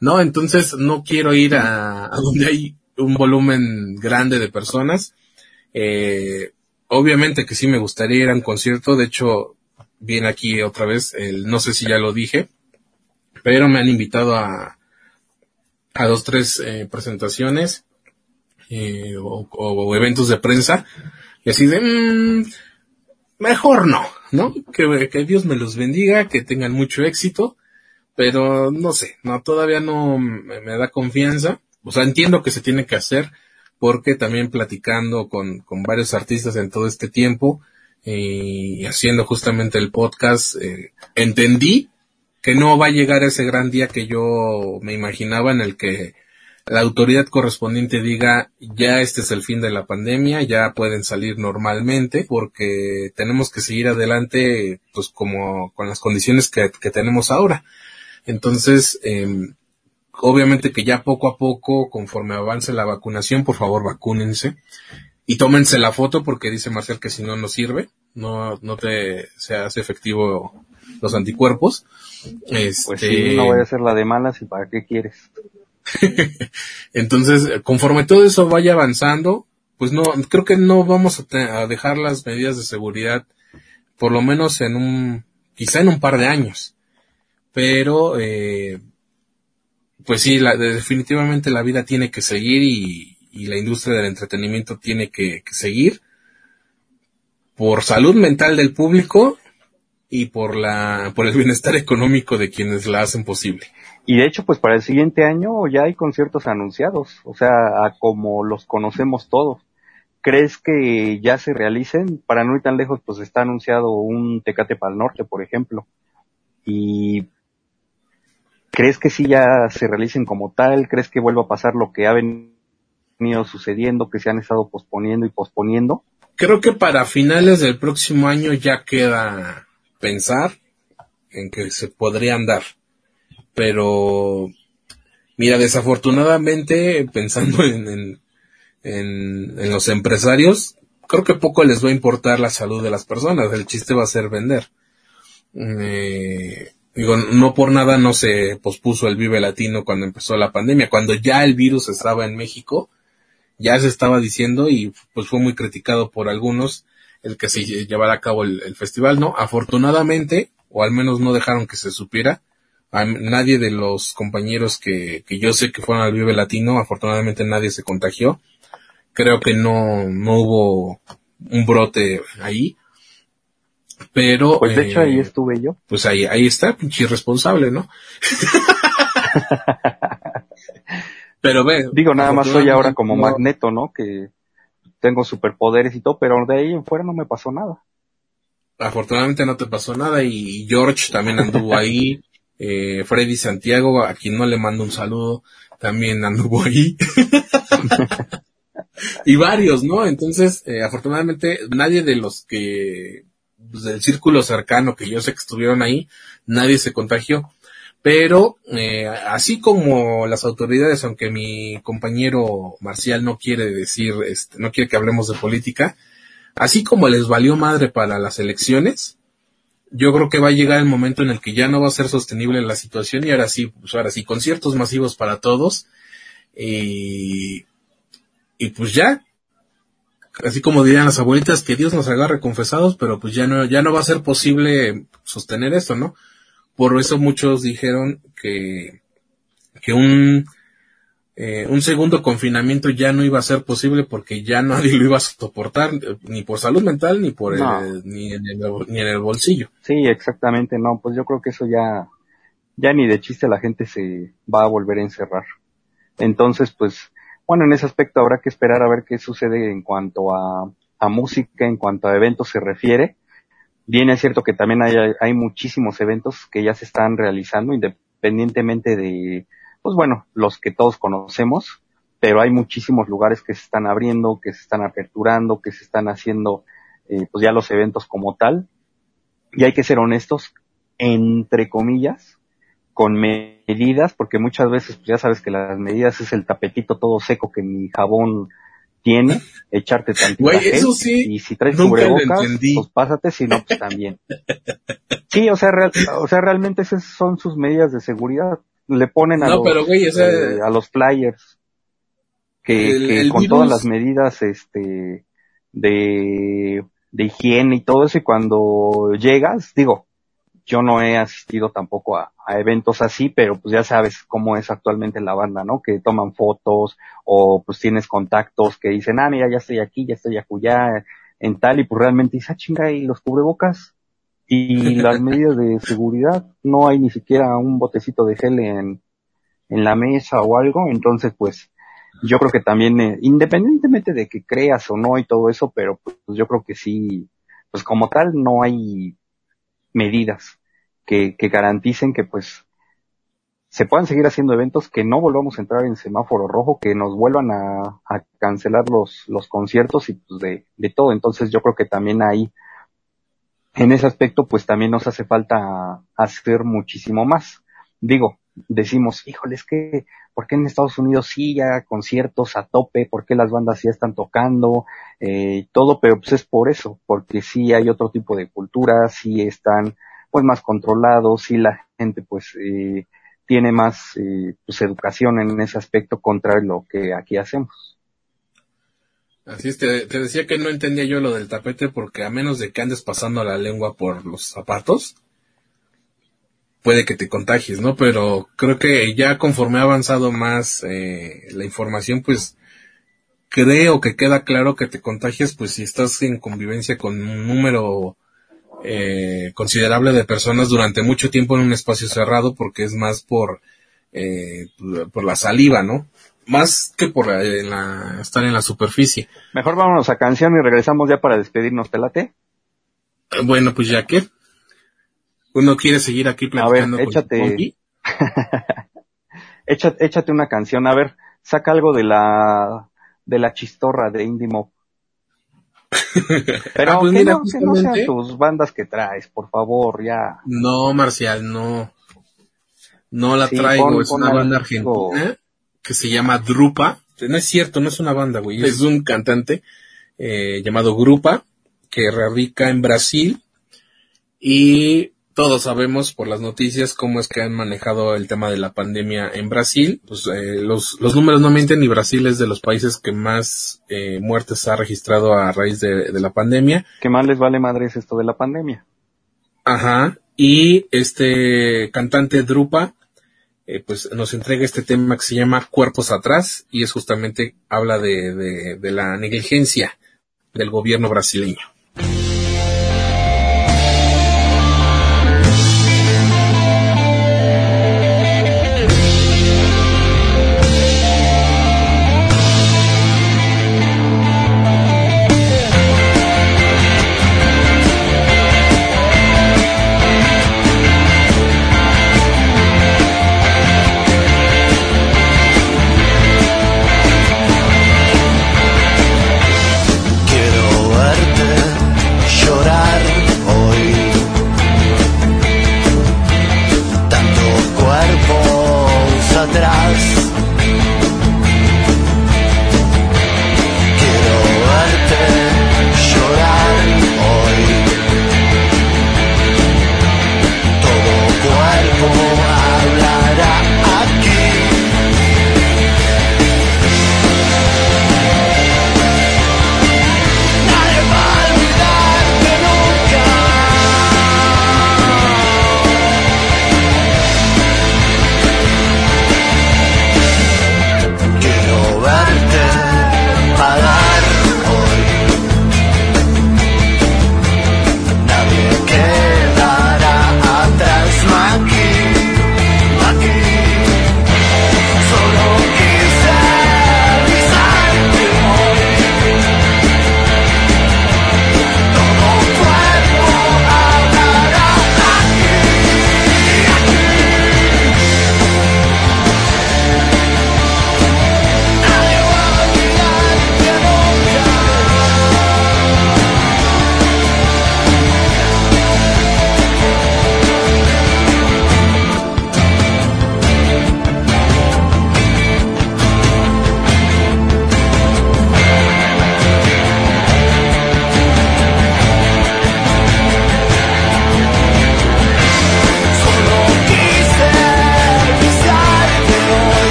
[SPEAKER 1] No, entonces no quiero ir a, a donde hay un volumen grande de personas. Eh, obviamente que sí me gustaría ir a un concierto. De hecho, viene aquí otra vez, el, no sé si ya lo dije, pero me han invitado a, a dos, tres eh, presentaciones eh, o, o eventos de prensa. Y así de, mm, mejor no, ¿no? Que, que Dios me los bendiga, que tengan mucho éxito, pero no sé, no, todavía no me, da confianza. O sea, entiendo que se tiene que hacer, porque también platicando con, con varios artistas en todo este tiempo, eh, y haciendo justamente el podcast, eh, entendí que no va a llegar ese gran día que yo me imaginaba en el que la autoridad correspondiente diga ya este es el fin de la pandemia, ya pueden salir normalmente porque tenemos que seguir adelante pues como con las condiciones que, que tenemos ahora. Entonces, eh, obviamente que ya poco a poco, conforme avance la vacunación, por favor vacúnense y tómense la foto porque dice Marcial que si no no sirve, no, no te se hace efectivo los anticuerpos. Este,
[SPEAKER 3] Pues sí, no voy a hacer la de malas y para qué quieres. *laughs*
[SPEAKER 1] Entonces, conforme todo eso vaya avanzando, pues no, creo que no vamos a, te- a dejar las medidas de seguridad, por lo menos en un, quizá en un par de años. Pero, eh, pues sí, la- definitivamente la vida tiene que seguir y, la industria del entretenimiento tiene que, que seguir por salud mental del público y por la, por el bienestar económico de quienes la hacen posible.
[SPEAKER 3] Y de hecho, pues para el siguiente año ya hay conciertos anunciados, o sea, a como los conocemos todos. ¿Crees que ya se realicen? Para no ir tan lejos, pues está anunciado un Tecate para el Norte, por ejemplo. ¿Y crees que sí ya se realicen como tal? ¿Crees que vuelva a pasar lo que ha venido sucediendo, que se han estado posponiendo y posponiendo?
[SPEAKER 1] Creo que para finales del próximo año ya queda pensar en que se podrían dar. Pero, mira, desafortunadamente, pensando en, los empresarios, creo que poco les va a importar la salud de las personas. El chiste va a ser vender. Eh, Digo, no por nada no se pospuso el Vive Latino cuando empezó la pandemia, cuando ya el virus estaba en México, ya se estaba diciendo y pues fue muy criticado por algunos el que se llevara a cabo el, festival, ¿no? Afortunadamente, o al menos no dejaron que se supiera, a nadie de los compañeros que, que yo sé que fueron al Vive Latino, afortunadamente nadie se contagió. Creo que no, no hubo un brote ahí. Pero,
[SPEAKER 3] Pues de hecho
[SPEAKER 1] eh,
[SPEAKER 3] ahí estuve yo.
[SPEAKER 1] pues ahí, ahí está, pinche irresponsable, ¿no? *laughs* pero ve.
[SPEAKER 3] Digo, nada más soy ahora como
[SPEAKER 1] no-
[SPEAKER 3] Magneto, ¿no? Que tengo superpoderes y todo, pero de ahí en fuera no me pasó nada.
[SPEAKER 1] Afortunadamente no te pasó nada y George también anduvo ahí. *laughs* Eh, Freddy Santiago, a quien no le mando un saludo, también anduvo ahí. *laughs* y varios, ¿no? Entonces, eh, afortunadamente nadie de los que, pues, del círculo cercano que yo sé que estuvieron ahí, nadie se contagió. Pero, eh, así como las autoridades, aunque mi compañero Marcial no quiere decir, este, no quiere que hablemos de política, así como les valió madre para las elecciones, yo creo que va a llegar el momento en el que ya no va a ser sostenible la situación y ahora sí, pues ahora sí, conciertos masivos para todos y, y pues ya, así como dirían las abuelitas, que Dios nos agarre confesados, pero pues ya no, ya no va a ser posible sostener esto, ¿no? Por eso muchos dijeron que, que un, eh, un segundo confinamiento ya no iba a ser posible porque ya *laughs* nadie lo iba a soportar, ni por salud mental, ni por el- ni, en el, ni en el bolsillo.
[SPEAKER 3] Sí, exactamente, no, pues yo creo que eso ya, ya ni de chiste la gente se va a volver a encerrar. Entonces, pues, bueno, en ese aspecto habrá que esperar a ver qué sucede en cuanto a, a música, en cuanto a eventos se refiere. Bien es cierto que también hay, hay muchísimos eventos que ya se están realizando, independientemente de, pues bueno, los que todos conocemos, pero hay muchísimos lugares que se están abriendo, que se están aperturando, que se están haciendo, eh, pues ya los eventos como tal. Y hay que ser honestos, entre comillas, con medidas, porque muchas veces, pues ya sabes que las medidas es el tapetito todo seco que mi jabón tiene, *laughs* echarte tantito
[SPEAKER 1] Güey, eso sí,
[SPEAKER 3] y si traes cubrebocas, pues pásate, si no, pues también. *laughs* Sí, o sea, real- o sea, realmente esas son sus medidas de seguridad. Le ponen a,
[SPEAKER 1] No,
[SPEAKER 3] los,
[SPEAKER 1] pero, güey, o sea-
[SPEAKER 3] eh, a los flyers que,
[SPEAKER 1] El-
[SPEAKER 3] que
[SPEAKER 1] el
[SPEAKER 3] con
[SPEAKER 1] virus-
[SPEAKER 3] todas las medidas este de, de higiene y todo eso y cuando llegas, digo, yo no he asistido tampoco a, a eventos así, pero pues ya sabes cómo es actualmente la banda, ¿no? Que toman fotos o pues tienes contactos que dicen, ah, mira, ya estoy aquí, ya estoy acullá, en tal, y pues realmente dices, ah, chinga, y los cubrebocas y *laughs* las medidas de seguridad, no hay ni siquiera un botecito de gel en, en la mesa o algo, entonces pues yo creo que también, eh, independientemente de que creas o no y todo eso, pero pues yo creo que sí, pues como tal no hay medidas que, que garanticen que pues se puedan seguir haciendo eventos, que no volvamos a entrar en semáforo rojo, que nos vuelvan a, a cancelar los, los conciertos y pues de, de todo. Entonces yo creo que también ahí, en ese aspecto, pues también nos hace falta hacer muchísimo más. Digo, decimos, híjole, es que, ¿por qué en Estados Unidos sí ya conciertos a tope? ¿Por qué las bandas ya están tocando? Eh, todo, pero pues es por eso, porque sí hay otro tipo de cultura, sí están pues más controlados, sí la gente pues eh, tiene más eh, pues educación en ese aspecto contra lo que aquí hacemos.
[SPEAKER 1] Así es, te, te decía que no entendía yo lo del tapete porque a menos de que andes pasando la lengua por los zapatos, puede que te contagies, ¿no? Pero creo que ya conforme ha avanzado más eh, la información, pues creo que queda claro que te contagias, pues si estás en convivencia con un número eh, considerable de personas durante mucho tiempo en un espacio cerrado, porque es más por, eh, por la saliva, ¿no? Más que por la- en la- estar en la superficie.
[SPEAKER 3] Mejor vámonos a canción y regresamos ya para despedirnos, ¿te late?
[SPEAKER 1] Bueno, pues ya que uno quiere seguir aquí
[SPEAKER 3] A ver,
[SPEAKER 1] platicando con
[SPEAKER 3] échate.
[SPEAKER 1] Pompi.
[SPEAKER 3] Échate, *laughs* échate una canción, a ver, saca algo de la de la chistorra de Indie Mob. Pero
[SPEAKER 1] Ah, pues
[SPEAKER 3] que,
[SPEAKER 1] mira,
[SPEAKER 3] no, que no sean tus bandas que traes, por favor, ya.
[SPEAKER 1] No, Marcial, no. No la
[SPEAKER 3] Sí,
[SPEAKER 1] traigo,
[SPEAKER 3] pon-
[SPEAKER 1] es
[SPEAKER 3] pon
[SPEAKER 1] una banda argentina que se llama Drupa. No es cierto, no es una banda, güey. Es un cantante eh, llamado Grupa que radica en Brasil y todos sabemos por las noticias cómo es que han manejado el tema de la pandemia en Brasil. Pues eh, los, los números no mienten y Brasil es de los países que más eh, muertes ha registrado a raíz de, de la pandemia.
[SPEAKER 3] ¿Qué más les vale madres esto de la pandemia?
[SPEAKER 1] Ajá. Y este cantante Drupa, eh, pues nos entrega este tema que se llama Cuerpos Atrás y es justamente habla de, de, de la negligencia del gobierno brasileño.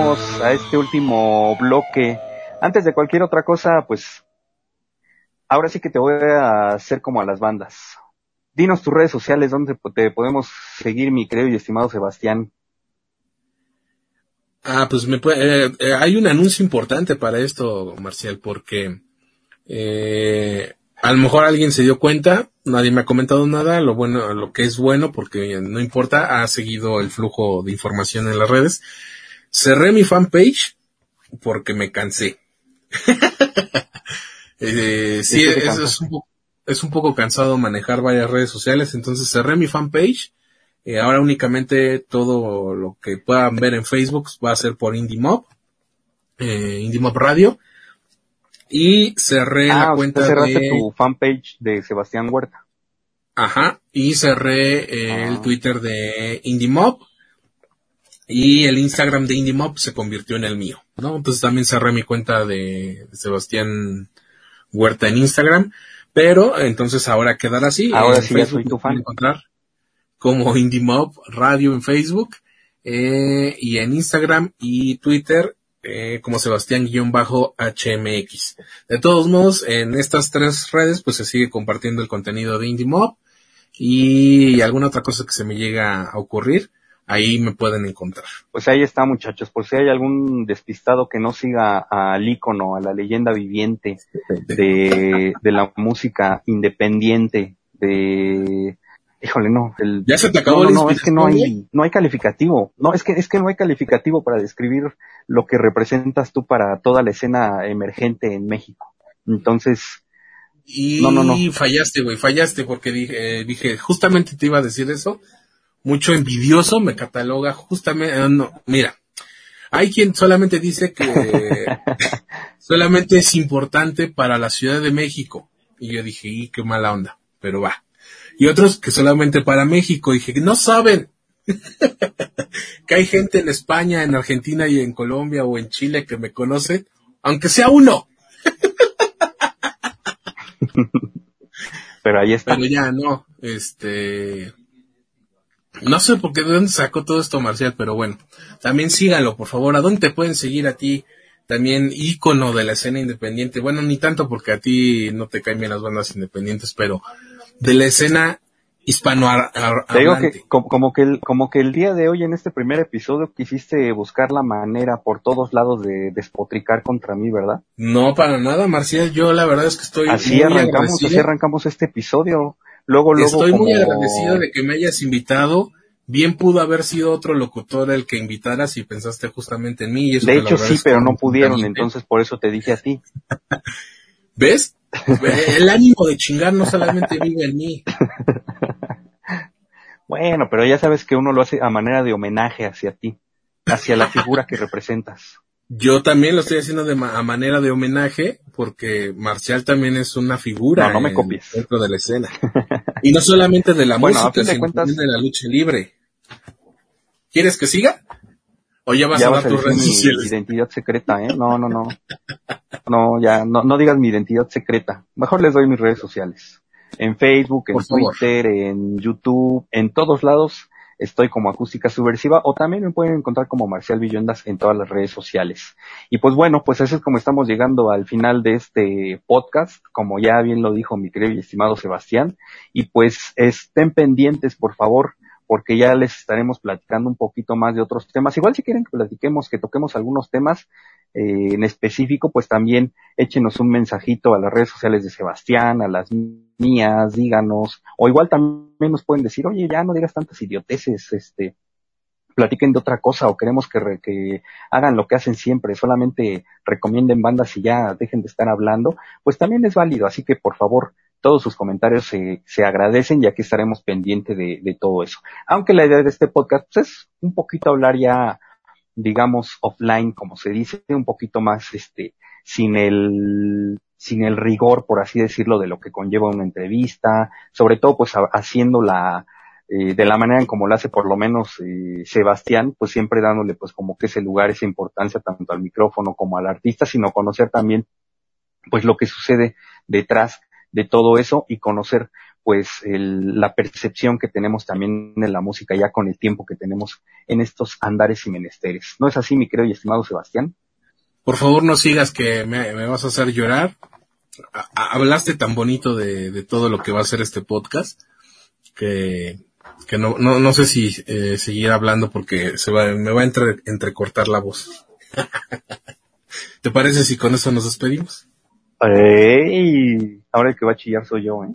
[SPEAKER 6] A
[SPEAKER 3] este último bloque. Antes de cualquier otra cosa, pues ahora sí que te voy a hacer como a las bandas. Dinos tus redes sociales donde te podemos seguir, mi querido y estimado Sebastián.
[SPEAKER 1] Ah, pues me puede, eh, eh, hay un anuncio importante para esto, Marcial, porque eh, a lo mejor alguien se dio cuenta, nadie me ha comentado nada, lo bueno, lo que es bueno, porque no importa, ha seguido el flujo de información en las redes. Cerré mi fanpage porque me cansé. *laughs* eh, sí,
[SPEAKER 3] ¿De qué te
[SPEAKER 1] es, es un poco, es un poco cansado manejar varias redes sociales, entonces cerré mi fanpage. Eh, ahora únicamente todo lo que puedan ver en Facebook va a ser por Indie Mob, eh, Indie Mob Radio. Y cerré
[SPEAKER 3] ah,
[SPEAKER 1] la
[SPEAKER 3] sea,
[SPEAKER 1] cuenta
[SPEAKER 3] cerraste
[SPEAKER 1] de...
[SPEAKER 3] tu fanpage de Sebastián Huerta.
[SPEAKER 1] Ajá. Y cerré eh,
[SPEAKER 3] Ah.
[SPEAKER 1] el Twitter de Indie Mob. Y el Instagram de Indie Mob se convirtió en el mío, ¿no? Entonces también cerré mi cuenta de Sebastián Huerta en Instagram. Pero entonces ahora quedará así.
[SPEAKER 3] Ahora
[SPEAKER 1] En
[SPEAKER 3] sí ya
[SPEAKER 1] Facebook
[SPEAKER 3] soy tu fan.
[SPEAKER 1] encontrar como Indie Mob Radio en Facebook. eh, y en Instagram y Twitter eh, como Sebastián-HMX. De todos modos, en estas tres redes pues se sigue compartiendo el contenido de Indie Mob y alguna otra cosa que se me llega a ocurrir, ahí me pueden encontrar.
[SPEAKER 3] Pues ahí está, muchachos. Por si hay algún despistado que no siga al ícono, a la leyenda viviente de, de la música independiente, de... Híjole, no. El,
[SPEAKER 1] Ya se te acabó
[SPEAKER 3] no, no, no, es que no hay, no hay calificativo. No, es que, es que no hay calificativo para describir lo que representas tú para toda la escena emergente en México. Entonces,
[SPEAKER 1] Y
[SPEAKER 3] No, no, no.
[SPEAKER 1] fallaste, güey, fallaste porque dije, eh, dije, justamente te iba a decir eso. Mucho envidioso me cataloga justamente, no, mira, hay quien solamente dice que *laughs* solamente es importante para la Ciudad de México. Y yo dije, y qué mala onda, pero va. Y otros que solamente para México. Dije, no saben *laughs* que hay gente en España, en Argentina y en Colombia o en Chile que me conoce, aunque sea uno. *laughs*
[SPEAKER 3] Pero ahí está.
[SPEAKER 1] Pero ya no, este, no sé por qué de dónde sacó todo esto Marcial, pero bueno, también sígalo, por favor. ¿A dónde te pueden seguir a ti? También ícono de la escena independiente. Bueno, ni tanto porque a ti no te caen bien las bandas independientes, pero de la escena hispano
[SPEAKER 3] Te digo que como, como que el, como que el día de hoy en este primer episodio quisiste buscar la manera por todos lados de despotricar contra mí, ¿verdad?
[SPEAKER 1] No, para nada, Marcial. Yo la verdad es que estoy
[SPEAKER 3] Así
[SPEAKER 1] muy
[SPEAKER 3] arrancamos,
[SPEAKER 1] agradecido.
[SPEAKER 3] así arrancamos este episodio. Luego, luego
[SPEAKER 1] Estoy muy agradecido de que me hayas invitado. Bien pudo haber sido otro locutor el que invitaras y pensaste justamente en mí. Y eso
[SPEAKER 3] De hecho sí, pero no pudieron,
[SPEAKER 1] infinitamente.
[SPEAKER 3] entonces por eso te dije a ti. *laughs*
[SPEAKER 1] ¿Ves? El ánimo de chingar no solamente vive en mí. *laughs*
[SPEAKER 3] Bueno, pero ya sabes que uno lo hace a manera de homenaje hacia ti, hacia la figura que representas.
[SPEAKER 1] Yo también lo estoy haciendo de ma- a manera de homenaje porque Marcial también es una figura
[SPEAKER 3] No, no me copies.
[SPEAKER 1] dentro de la escena. *laughs* Y no solamente de la
[SPEAKER 3] Bueno,
[SPEAKER 1] música, sino
[SPEAKER 3] cuentas-
[SPEAKER 1] también de la lucha libre. ¿Quieres que siga? ¿O ya vas
[SPEAKER 3] ya
[SPEAKER 1] a dar tus redes
[SPEAKER 3] mi
[SPEAKER 1] sociales?
[SPEAKER 3] identidad secreta, ¿eh? No, no, no. No, ya, no, no digas mi identidad secreta. Mejor les doy mis redes sociales. En Facebook, en
[SPEAKER 1] Por favor.
[SPEAKER 3] Twitter, en YouTube, en todos lados estoy como Acústica Subversiva o también me pueden encontrar como Marcial Villondas en todas las redes sociales. Y pues bueno, pues así es como estamos llegando al final de este podcast, como ya bien lo dijo mi querido y estimado Sebastián. Y pues estén pendientes, por favor, porque ya les estaremos platicando un poquito más de otros temas. Igual si quieren que platiquemos, que toquemos algunos temas eh, en específico, pues también échenos un mensajito a las redes sociales de Sebastián, a las mías, díganos, o igual también nos pueden decir, oye, ya no digas tantas idioteces, este, platiquen de otra cosa o queremos que, que hagan lo que hacen siempre, solamente recomienden bandas y ya dejen de estar hablando, pues también es válido. Así que por favor, todos sus comentarios se, se agradecen y aquí estaremos pendientes de, de todo eso. Aunque la idea de este podcast pues, es un poquito hablar ya, digamos, offline, como se dice, un poquito más, este, sin el, sin el rigor, por así decirlo, de lo que conlleva una entrevista, sobre todo pues ha- haciendo la, eh, de la manera en como lo hace por lo menos eh, Sebastián, pues siempre dándole pues como que ese lugar, esa importancia tanto al micrófono como al artista, sino conocer también pues lo que sucede detrás de todo eso y conocer pues el- la percepción que tenemos también en la música ya con el tiempo que tenemos en estos andares y menesteres. ¿No es así, mi querido y estimado Sebastián?
[SPEAKER 1] Por favor, no sigas que me, me vas a hacer llorar. A- hablaste tan bonito de, de todo lo que va a ser este podcast que, que no, no, no sé si eh, seguir hablando porque se va, me va a entre- entrecortar la voz. *laughs* ¿Te parece si con eso nos despedimos?
[SPEAKER 3] ¡Ey! Ahora el que va a chillar soy yo, ¿eh?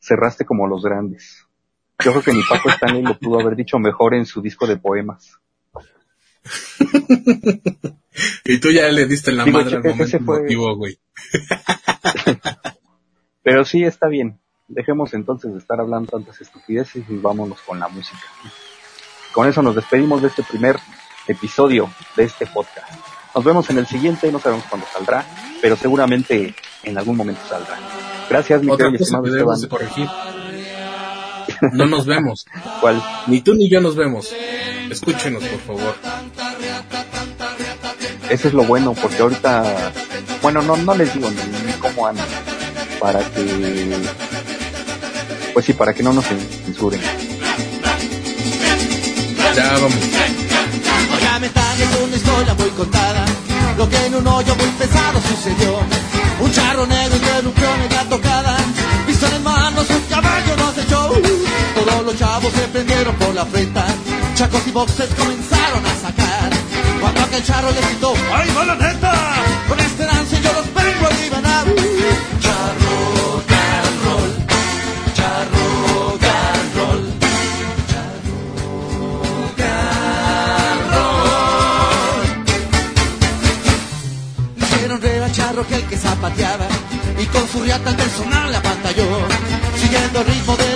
[SPEAKER 3] Cerraste como los grandes. Yo creo que ni Paco Stanley lo pudo haber dicho mejor en su disco de poemas.
[SPEAKER 1] Y tú ya le diste la
[SPEAKER 3] Digo,
[SPEAKER 1] madre al momento
[SPEAKER 3] fue-
[SPEAKER 1] güey. *laughs*
[SPEAKER 3] Pero sí, está bien. Dejemos entonces de estar hablando tantas estupideces y vámonos con la música. Con eso nos despedimos de este primer episodio de este podcast. Nos vemos en el siguiente, no sabemos cuándo saldrá, pero seguramente en algún momento saldrá. Gracias, mi
[SPEAKER 1] Otra cosa que debemos de
[SPEAKER 3] Esteban.
[SPEAKER 1] corregir. *laughs* No nos vemos.
[SPEAKER 3] ¿Cuál?
[SPEAKER 1] Ni tú ni yo nos vemos. Escúchenos, por favor.
[SPEAKER 3] Eso es lo bueno, porque ahorita, bueno, no, no les digo ni, ni cómo andan, para que, pues sí, para que no nos censuren.
[SPEAKER 1] Ya vamos.
[SPEAKER 6] Lamentable es una historia muy contada, lo que en un hoyo muy pesado sucedió. Un charro negro interrumpió la tocada, en manos, un caballo nos echó. Todos los chavos se prendieron por la frente, chacos y boxes comenzaron a sacar. Cuando aquel charro le gritó, ¡ay, va la neta! Con esperanza yo los vengo a liberar. Hicieron reír al charro que el que zapateaba y Escurriata el personal la pantalló, siguiendo el ritmo de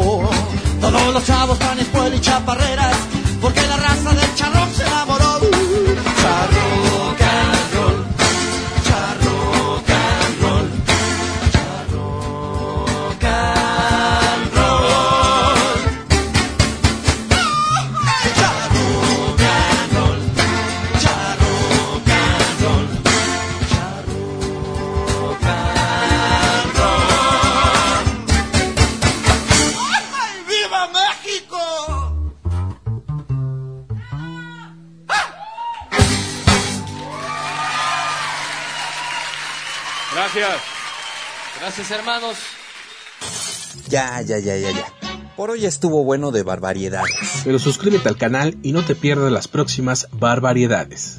[SPEAKER 7] Oh. Gracias, hermanos.
[SPEAKER 2] Ya, ya, ya, ya, ya. Por hoy estuvo bueno de barbaridades.
[SPEAKER 1] Pero suscríbete al canal y no te pierdas las próximas barbaridades.